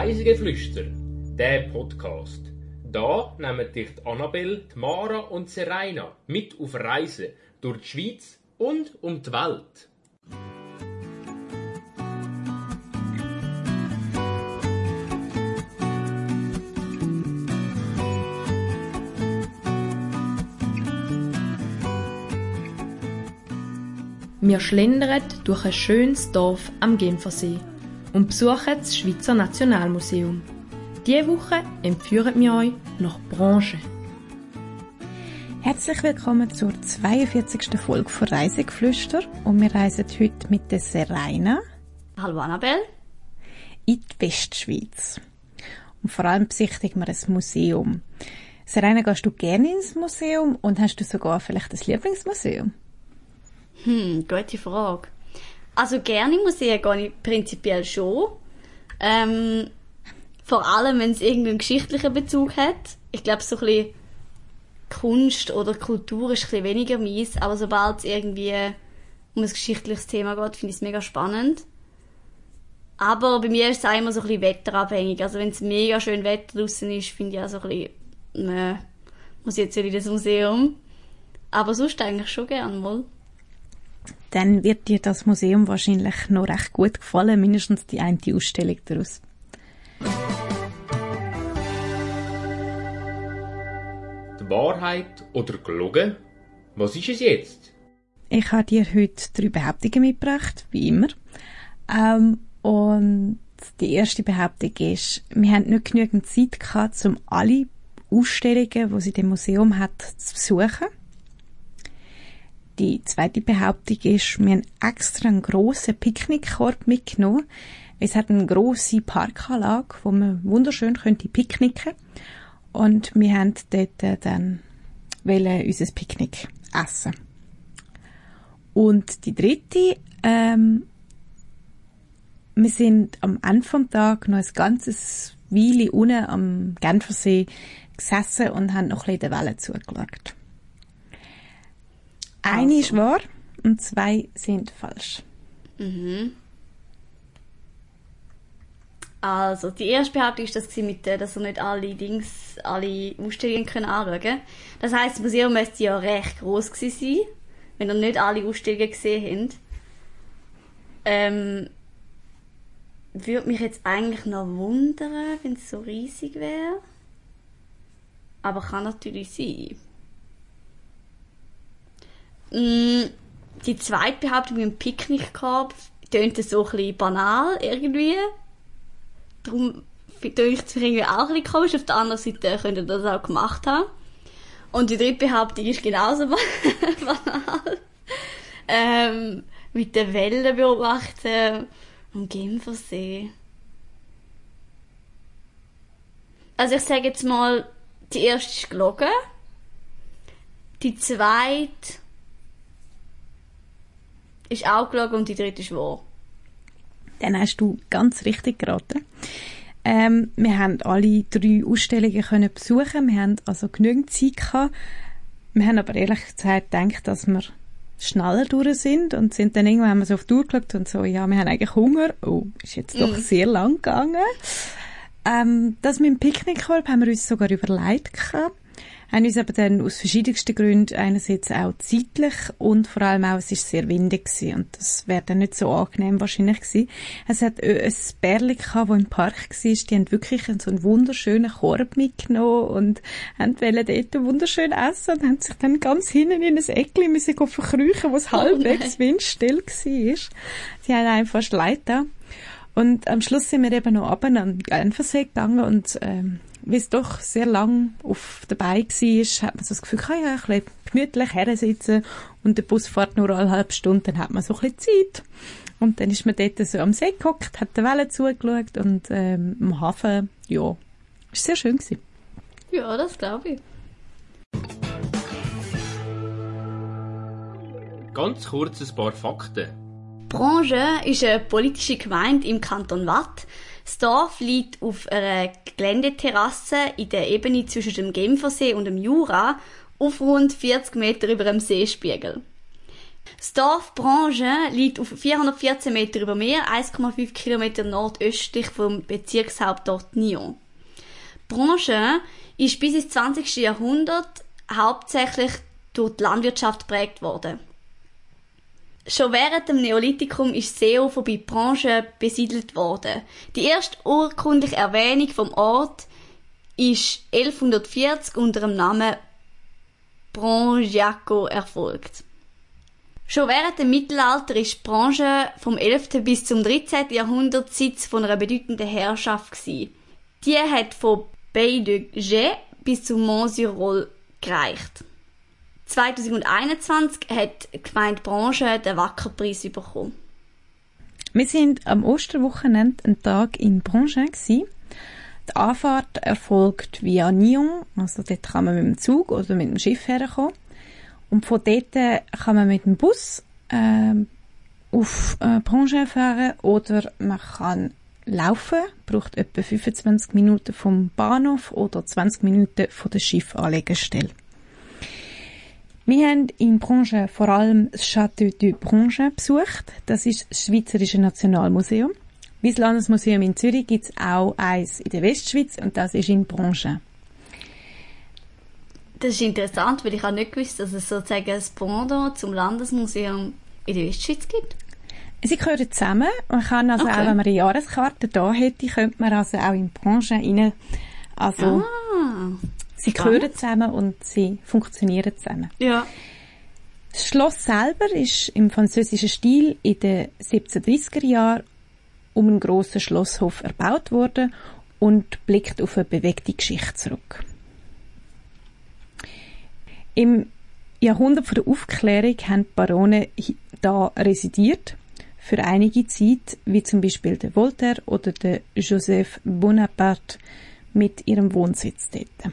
Reisegeflüster, der Podcast. Da nehmen dich die Annabelle, Mara und Serena mit auf Reisen durch die Schweiz und um die Welt. Wir schlendern durch ein schönes Dorf am Genfersee und besuchen das Schweizer Nationalmuseum. Diese Woche entführen wir euch nach Branche. Herzlich willkommen zur 42. Folge von Reisegeflüster und wir reisen heute mit der Serena Hallo Annabelle. in die Westschweiz. Und vor allem besichtigen wir ein Museum. Serena, gehst du gerne ins Museum und hast du sogar vielleicht ein Lieblingsmuseum? Hm, gute Frage. Also gerne in Museen gehe ich prinzipiell schon. Ähm, vor allem, wenn es irgendeinen geschichtlichen Bezug hat. Ich glaube, so ein bisschen Kunst oder Kultur ist ein bisschen weniger mies, aber sobald es irgendwie um ein geschichtliches Thema geht, finde ich es mega spannend. Aber bei mir ist es auch immer so ein bisschen wetterabhängig. Also wenn es mega schön Wetter draußen ist, finde ich auch so ein bisschen, ne, muss ich jetzt nicht in das Museum. Aber sonst eigentlich schon gern mal. Dann wird dir das Museum wahrscheinlich noch recht gut gefallen, mindestens die eine Ausstellung daraus. Die Wahrheit oder gelogen? Was ist es jetzt? Ich habe dir heute drei Behauptungen mitgebracht, wie immer. Ähm, und die erste Behauptung ist, wir haben nicht genügend Zeit gehabt, um alle Ausstellungen, die es in dem Museum hat, zu besuchen. Die zweite Behauptung ist, wir haben extra einen grossen Picknickkorb mitgenommen. Es hat eine grosse Parkanlage, wo man wunderschön könnte picknicken und wir haben dort äh, dann unser Picknick essen. Und die dritte, ähm, wir sind am Ende vom Tag noch ein ganzes Weile unten am Genfersee gesessen und haben noch ein bisschen der Welle zugeschaut. Eine Also. ist wahr und zwei sind falsch. Also, die erste Behauptung ist das gewesen mit, dass er nicht alle Dings, alle Ausstellungen können anschauen Das heisst, das Museum müsste ja recht gross gewesen sein, wenn er nicht alle Ausstellungen gesehen habt. Ähm, würde mich jetzt eigentlich noch wundern, wenn es so riesig wäre. Aber kann natürlich sein. Mm, Die zweite Behauptung dem Picknickkorb tönt so ein bisschen banal irgendwie. Darum finde ich es irgendwie auch ein bisschen komisch. Auf der anderen Seite könnte das auch gemacht haben. Und die dritte Behauptung ist genauso banal. ähm, mit den Wellen beobachten am Genfersee. Also ich sage jetzt mal, die erste ist gelogen. Die zweite ist auch gelogen und die dritte ist wahr. Dann hast du ganz richtig geraten. Ähm, wir haben alle drei Ausstellungen können besuchen. Wir haben also genügend Zeit gehabt. Wir haben aber ehrlich gesagt gedacht, dass wir schneller durch sind und sind dann irgendwann haben wir so auf die Uhr geschaut und so, ja, wir haben eigentlich Hunger. Oh, ist jetzt doch sehr lang gegangen. Ähm, das mit dem Picknickkorb haben wir uns sogar überlegt gehabt. Haben uns aber dann aus verschiedensten Gründen einerseits auch zeitlich und vor allem auch, es ist sehr windig gewesen und das wäre dann nicht so angenehm wahrscheinlich gewesen. Es hat äh, ein Bärli gehabt, das im Park war, die haben wirklich so einen wunderschönen Korb mitgenommen und haben wollen dort wunderschön essen und haben sich dann ganz hinten in ein Eckli müssen verkrüchen, wo es halbwegs windstill war. Sie haben einfach leid da. Und am Schluss sind wir eben noch runter an den Genfersee gegangen und ähm, wie es doch sehr lang auf dabei war, hat man so das Gefühl, kann ja ein bisschen gemütlich hersitzen und der Bus fährt nur alle halbe Stunde, dann hat man so ein bisschen Zeit. Und dann ist man dort so am See gehockt, hat der Welle zugeschaut und ähm, am Hafen, ja, ist sehr schön gewesen. Ja, das glaube ich. Ganz kurz ein paar Fakten. Branche ist eine politische Gemeinde im Kanton Watt. Das Dorf liegt auf einer Geländeterrasse in der Ebene zwischen dem Genfersee und dem Jura auf rund 40 Meter über dem Seespiegel. Das Dorf Branche liegt auf 414 Meter über Meer, 1,5 Kilometer nordöstlich vom Bezirkshauptort Nyon. Branche ist bis ins 20. Jahrhundert hauptsächlich durch die Landwirtschaft geprägt worden. Schon während dem Neolithikum ist Seehofer bei Branche besiedelt worden. Die erste urkundliche Erwähnung vom Ort ist 1140 unter dem Namen Brangiaco erfolgt. Schon während dem Mittelalter ist die Branche vom 11. bis zum 13. Jahrhundert Sitz von einer bedeutenden Herrschaft gewesen. Die hat von Bay de Gé bis zu Montsirol gereicht. 2021 hat die Gemeinde Branche den Wackerpreis bekommen. Wir sind am Osterwochenende einen Tag in Branche gewesen. Die Anfahrt erfolgt via Nyon, also dort kann man mit dem Zug oder mit dem Schiff herkommen. Und von dort kann man mit dem Bus äh, auf äh, Branche fahren oder man kann laufen, braucht etwa 25 Minuten vom Bahnhof oder 20 Minuten von der Schiffanlegestelle. Wir haben in Branche vor allem das Château de Branche besucht. Das ist das Schweizerische Nationalmuseum. Wie das Landesmuseum in Zürich gibt es auch eins in der Westschweiz und das ist in Branche. Das ist interessant, weil ich auch nicht gewusst, dass es sozusagen ein Pendant zum Landesmuseum in der Westschweiz gibt. Sie gehören zusammen. Man kann also Okay. auch, wenn man eine Jahreskarte da hätte, könnte man also auch in Branche rein. Also, Ah, sie gehören zusammen und sie funktionieren zusammen. ja. Das Schloss selber ist im französischen Stil in den 1730er Jahren um einen grossen Schlosshof erbaut worden und blickt auf eine bewegte Geschichte zurück. Im Jahrhundert vor der Aufklärung haben die Barone da residiert für einige Zeit, wie zum Beispiel der Voltaire oder der Joseph Bonaparte mit ihrem Wohnsitz dort.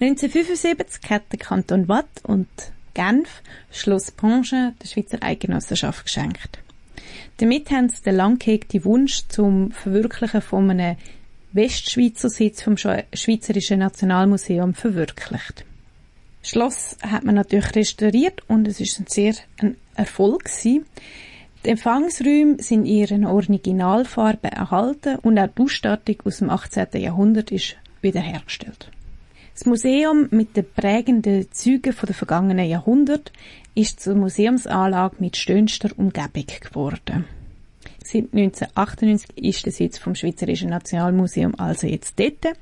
1975 hat der Kanton Watt und Genf Schloss Branche der Schweizer Eidgenossenschaft geschenkt. Damit haben sie den lang gehegten Wunsch zum Verwirklichen von einem Westschweizer Sitz vom Schwe- Schweizerischen Nationalmuseum verwirklicht. Das Schloss hat man natürlich restauriert und es ist ein sehr ein Erfolg gewesen. Die Empfangsräume sind in ihren Originalfarben erhalten und auch die Ausstattung aus dem 18. Jahrhundert ist wiederhergestellt. Das Museum mit den prägenden Zügen der vergangenen Jahrhundert ist zur Museumsanlage mit schönster Umgebung geworden. Seit 1998 ist der Sitz vom Schweizerischen Nationalmuseum also jetzt dort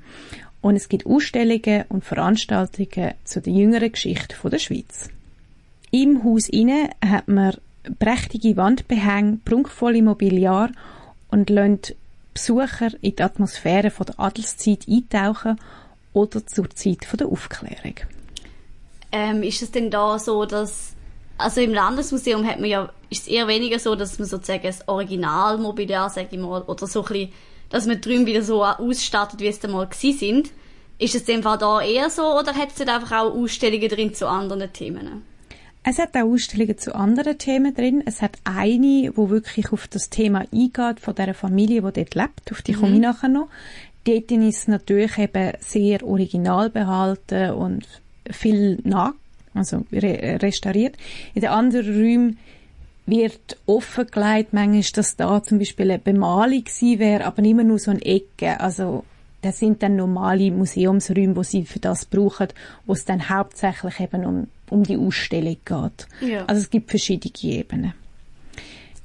und es gibt Ausstellungen und Veranstaltungen zu der jüngeren Geschichte der Schweiz. Im Haus inne hat man prächtige Wandbehänge, prunkvolle Mobiliar und lässt Besucher in die Atmosphäre der Adelszeit eintauchen oder zur Zeit von der Aufklärung. Ähm, ist es denn da so, dass also im Landesmuseum hat man ja ist es eher weniger so, dass man sozusagen das Originalmobiliar, sag ich mal, oder so ein bisschen, dass man drüben wieder so ausstattet, wie es da mal gsi sind. Ist es in dem Fall da eher so oder hat es einfach auch Ausstellungen drin zu anderen Themen? Es hat auch Ausstellungen zu anderen Themen drin. Es hat eine, wo wirklich auf das Thema eingeht, von der Familie, die dort lebt. Auf die komme ich nachher noch. Dort ist es natürlich eben sehr original behalten und viel nach, also re restauriert. In den anderen Räumen wird offengelegt, manchmal, dass da zum Beispiel eine Bemalung gewesen wäre, aber immer nur so eine Ecke. Also, das sind dann normale Museumsräume, wo sie für das brauchen, wo es dann hauptsächlich eben um, um die Ausstellung geht. Ja. Also es gibt verschiedene Ebenen.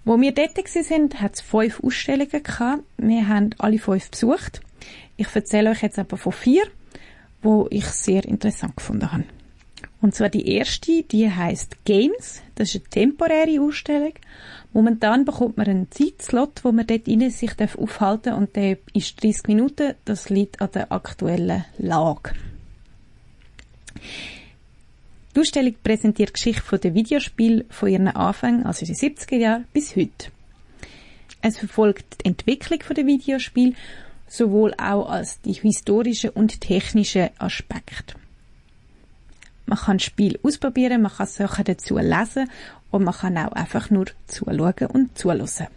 Wo wir dort sind, hat es fünf Ausstellungen gehabt. Wir haben alle fünf besucht. Ich erzähle euch jetzt aber von vier, wo ich sehr interessant gefunden habe. Und zwar die erste, die heißt Games. Das ist eine temporäre Ausstellung. Momentan bekommt man einen Zeitslot, wo man dort innen sich darf aufhalten und der ist 30 Minuten. Das liegt an der aktuellen Lage. Die Ausstellung präsentiert die Geschichte von den Videospielen von ihren Anfängen, also die 70er Jahre, bis heute. Es verfolgt die Entwicklung der Videospiele sowohl auch als die historischen und technischen Aspekte. Man kann das Spiel ausprobieren, man kann Sachen dazu lesen und man kann auch einfach nur zuschauen und zuhören.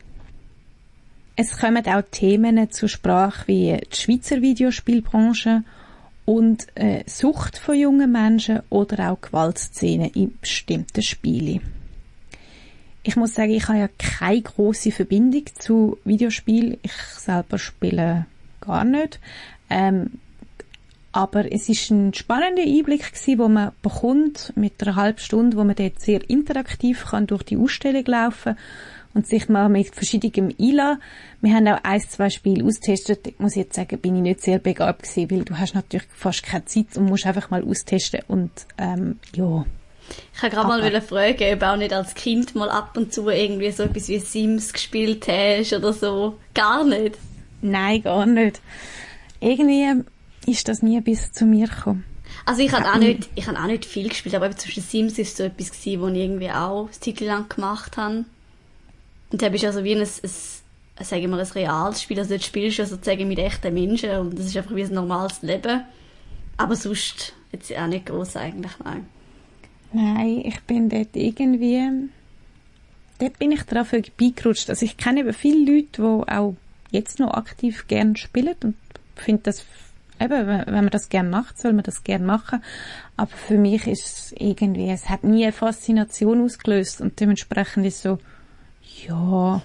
Es kommen auch Themen zur Sprache wie die Schweizer Videospielbranche und äh, Sucht von jungen Menschen oder auch Gewaltszenen in bestimmten Spielen. ich muss sagen, ich habe ja keine große Verbindung zu Videospielen. Ich selber spiele gar nicht. Ähm, aber es ist ein spannender Einblick gewesen, wo man bekommt mit einer halben Stunde, wo man dort sehr interaktiv kann durch die Ausstellung laufen und sich mal mit verschiedenem einlassen. Wir haben auch ein, zwei Spiele austestet. Ich muss jetzt sagen, bin ich nicht sehr begabt gewesen, weil du hast natürlich fast keine Zeit und musst einfach mal austesten und ähm, ja. Ich wollte gerade mal fragen, ob auch nicht als Kind mal ab und zu irgendwie so etwas wie Sims gespielt hast oder so. Gar nicht? Nein, gar nicht. Irgendwie ist das nie bis zu mir gekommen. Also ich habe auch nicht, ich habe auch nicht viel gespielt, aber eben zwischen Sims ist so etwas gewesen, wo ich irgendwie auch ein Titel lang gemacht habe. Und da bist also wie ein, ein, ein sagen wir, ein reales Spiel, also dort spielst du sozusagen mit echten Menschen und das ist einfach wie ein normales Leben. Aber sonst jetzt auch nicht groß eigentlich, nein. Nein, ich bin dort irgendwie, dort bin ich drauf vorbeigerutscht. Also ich kenne eben viele Leute, die auch jetzt noch aktiv gern spielen und finde das eben, wenn man das gern macht, soll man das gern machen. Aber für mich ist es irgendwie, es hat nie eine Faszination ausgelöst und dementsprechend ist so, ja.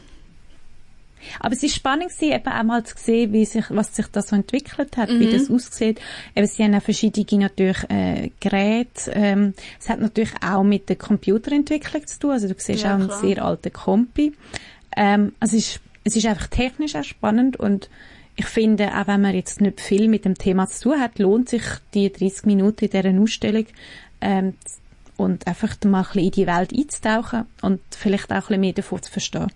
Aber es ist spannend gewesen, eben auch mal zu sehen, wie sich, was sich da so entwickelt hat, mhm. wie das aussieht. Eben, sie haben auch verschiedene natürlich, äh, Geräte. Ähm, es hat natürlich auch mit der Computerentwicklung zu tun. Also du siehst ja, auch einen sehr alten Kompi. Ähm, also es ist, es ist einfach technisch auch spannend und ich finde, auch wenn man jetzt nicht viel mit dem Thema zu tun hat, lohnt sich die 30 Minuten in dieser Ausstellung ähm, und einfach mal ein bisschen in die Welt einzutauchen und vielleicht auch ein bisschen mehr davon zu verstehen.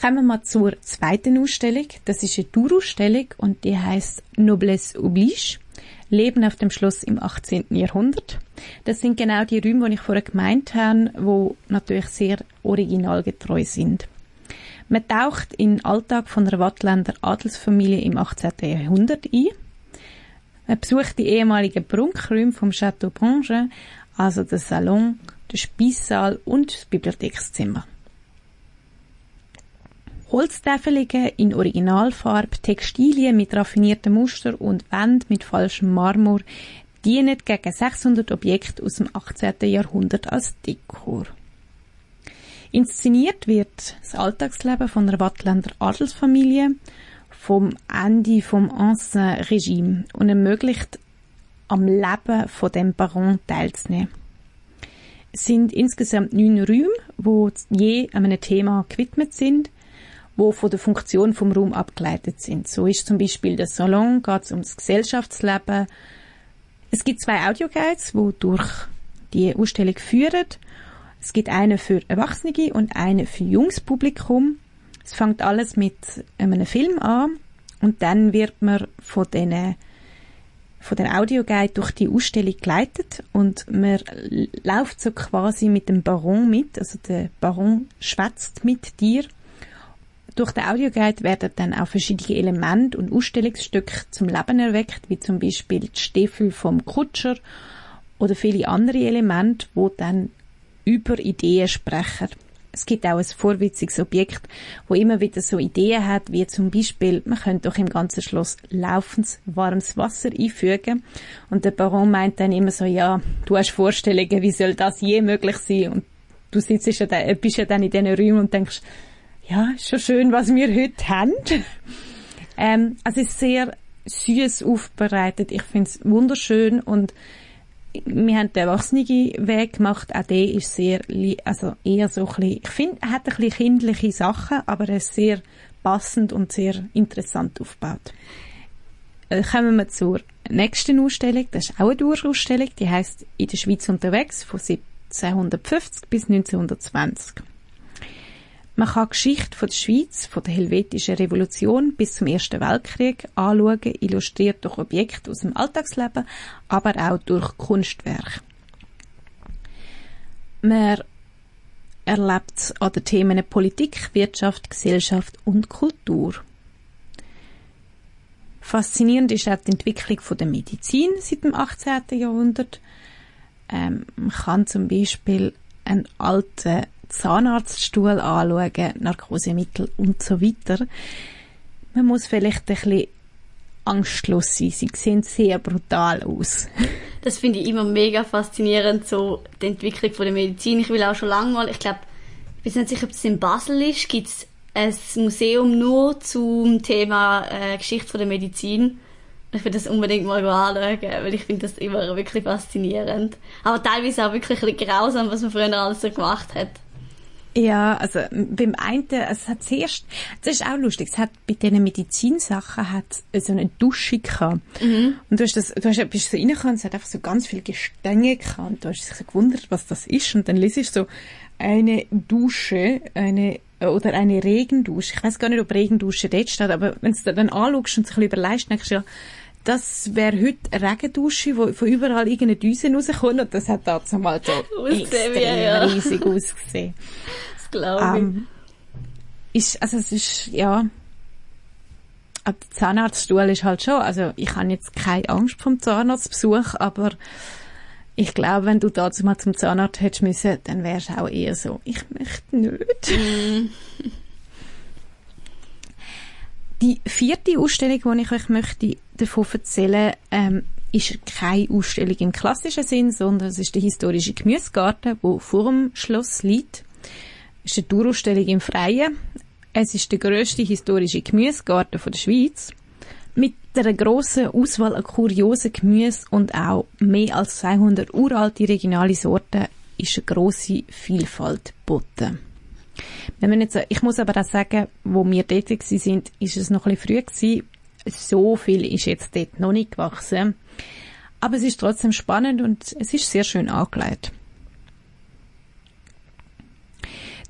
Kommen wir mal zur zweiten Ausstellung. Das ist eine Tourausstellung und die heißt Noblesse oblige. Leben auf dem Schloss im 18. Jahrhundert. Das sind genau die Räume, die ich vorher gemeint habe, wo natürlich sehr originalgetreu sind. Man taucht in den Alltag von einer Wattländer Adelsfamilie im 18. Jahrhundert ein. Man besucht die ehemaligen Prunkräume vom Château Branche, also den Salon, den Speissaal und das Bibliothekszimmer. Holztäfelungen in Originalfarbe, Textilien mit raffiniertem Muster und Wände mit falschem Marmor dienen gegen 600 Objekte aus dem 18. Jahrhundert als Dekor. Inszeniert wird das Alltagsleben von einer Wattländer Adelsfamilie vom Ende vom Ancien Regime und ermöglicht am Leben von dem Baron teilzunehmen. Es sind insgesamt neun Räume, wo je einem Thema gewidmet sind, wo von der Funktion vom Raum abgeleitet sind. So ist zum Beispiel der Salon, geht es um das Gesellschaftsleben. Es gibt zwei Audioguides, wo durch die Ausstellung führen es gibt eine für Erwachsene und eine für junges Publikum. Es fängt alles mit einem Film an und dann wird man von den von den Audioguide durch die Ausstellung geleitet und man läuft so quasi mit dem Baron mit, also der Baron schwätzt mit dir. Durch den Audioguide werden dann auch verschiedene Elemente und Ausstellungsstücke zum Leben erweckt, wie zum Beispiel die Stiefel vom Kutscher oder viele andere Elemente, wo dann über Ideen sprechen. Es gibt auch ein vorwitziges Objekt, wo immer wieder so Ideen hat, wie zum Beispiel, man könnte doch im ganzen Schloss laufendes warmes Wasser einfügen. Und der Baron meint dann immer so, ja, du hast Vorstellungen, wie soll das je möglich sein? Und du sitzt ja dann, bist ja dann in diesen Räumen und denkst, ja, ist schon schön, was wir heute haben. ähm, es ist sehr süß aufbereitet. Ich finde es wunderschön und wir haben den Erwachsenenweg gemacht, auch der ist sehr, also eher so ein bisschen, ich finde, er hat ein bisschen kindliche Sachen, aber er ist sehr passend und sehr interessant aufgebaut. Äh, kommen wir zur nächsten Ausstellung, das ist auch eine Dauerausstellung, die heißt «In der Schweiz unterwegs» von 1750 bis 1920. Man kann Geschichte von der Schweiz, von der helvetischen Revolution bis zum Ersten Weltkrieg anschauen, illustriert durch Objekte aus dem Alltagsleben, aber auch durch Kunstwerke. Man erlebt an den Themen Politik, Wirtschaft, Gesellschaft und Kultur. Faszinierend ist auch die Entwicklung der Medizin seit dem 18. Jahrhundert. Ähm, man kann zum Beispiel einen alten Zahnarztstuhl anschauen, Narkosemittel und so weiter. Man muss vielleicht ein bisschen angstlos sein. Sie sehen sehr brutal aus. das finde ich immer mega faszinierend, so die Entwicklung von der Medizin. Ich will auch schon lange mal, ich glaube, ich bin nicht sicher, ob es in Basel ist, gibt es ein Museum nur zum Thema äh, Geschichte von der Medizin. Ich will das unbedingt mal anschauen, weil ich finde das immer wirklich faszinierend. Aber teilweise auch wirklich ein bisschen grausam, was man früher alles so gemacht hat. Ja, also beim einen, es hat zuerst, das ist auch lustig, es hat bei diesen Medizinsachen hat so eine Dusche gehabt. Mhm. Und du hast das, du hast, bist so reingekommen, es hat einfach so ganz viele Gestänge gehabt und du hast dich so gewundert, was das ist und dann liest so eine Dusche, eine oder eine Regendusche. Ich weiß gar nicht, ob Regendusche dort steht, aber wenn du dann anschaust und sich ein bisschen überlegst, denkst du ja, das wäre heute eine Regendusche, wo von überall irgendeine Düse rauskommt und das hat damals so extrem ja. riesig ausgesehen. Das glaube ich. Ähm, ist, also es ist, ja, aber der Zahnarztstuhl ist halt schon, also ich habe jetzt keine Angst vom Zahnarztbesuch, aber ich glaube, wenn du dazu mal zum Zahnarzt hättest müssen, dann wärst du auch eher so, ich möchte nicht. Die vierte Ausstellung, die ich euch möchte davon erzählen ähm, ist keine Ausstellung im klassischen Sinn, sondern es ist der historische Gemüsegarten, wo vor dem Schloss liegt. Es ist eine Tourausstellung im Freien. Es ist der grösste historische Gemüsegarten der Schweiz. Mit einer grossen Auswahl an kuriosen Gemüse und auch mehr als 200 uralte regionale Sorten ist eine grosse Vielfalt geboten. Wenn man jetzt, ich muss aber auch sagen, wo wir dort sind, ist es noch ein bisschen früh gewesen. So viel ist jetzt dort noch nicht gewachsen. Aber es ist trotzdem spannend und es ist sehr schön angelegt.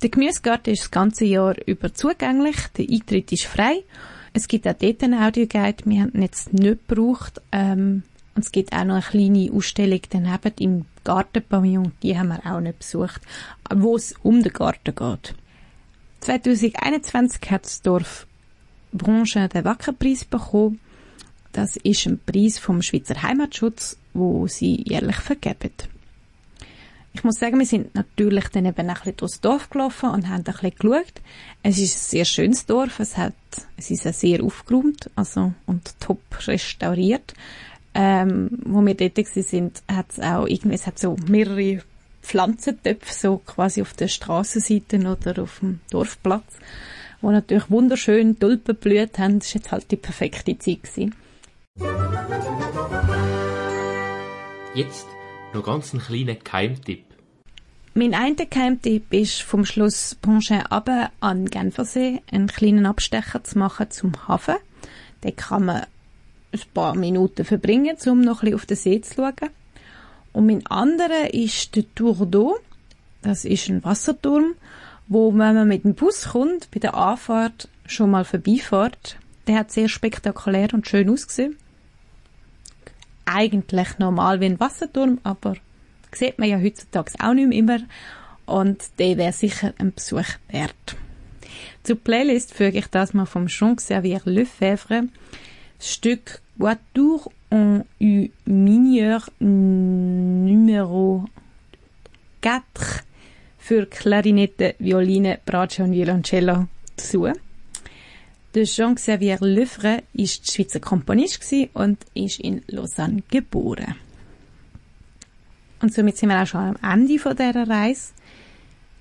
Der Gemüsegarten ist das ganze Jahr über zugänglich. Der Eintritt ist frei. Es gibt auch dort einen Audioguide. Wir haben ihn jetzt nicht gebraucht. Ähm, und es gibt auch noch eine kleine Ausstellung daneben im Gartenpavillon. Die haben wir auch nicht besucht, wo es um den Garten geht. 2021 hat das Dorf Branche den Wackerpreis bekommen. Das ist ein Preis vom Schweizer Heimatschutz, wo sie jährlich vergeben. Ich muss sagen, wir sind natürlich dann eben ein bisschen durchs Dorf gelaufen und haben ein bisschen geschaut. Es ist ein sehr schönes Dorf. Es hat, es ist sehr aufgeräumt, also, und top restauriert. Ähm, wo wir dort sind, hat es auch irgendwie, es hat so mehrere Pflanzentöpfe, so quasi auf der Straßenseite oder auf dem Dorfplatz, wo natürlich wunderschön Tulpen blüht haben. Das war jetzt halt die perfekte Zeit. Gewesen. Jetzt noch ganz einen kleinen Keimtipp. Mein einer Keimtipp ist vom Schloss Ponchin aber an Genfersee einen kleinen Abstecher zu machen zum Hafen. Den kann man ein paar Minuten verbringen, um noch ein bisschen auf den See zu schauen. Und mein anderer ist der Tour d'eau. Das ist ein Wasserturm, wo wenn man mit dem Bus kommt, bei der Anfahrt schon mal vorbeifährt. Der hat sehr spektakulär und schön ausgesehen. Eigentlich normal wie ein Wasserturm, aber sieht man ja heutzutage auch nicht mehr immer. Und der wäre sicher ein Besuch wert. Zur Playlist füge ich das mal vom Jean-Xavier Lefebvre. Das Stück Voiture en U mineur Numero 4 für Klarinette, Violine, Bratsche und Violoncello zu. Jean-Xavier Lefebvre war Schweizer Komponist und ist in Lausanne geboren. Und somit sind wir auch schon am Ende dieser Reise.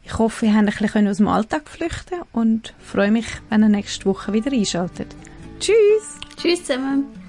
Ich hoffe, ihr habt ein bisschen aus dem Alltag flüchten und freue mich, wenn ihr nächste Woche wieder einschaltet. Tschüss! Tschüss zusammen!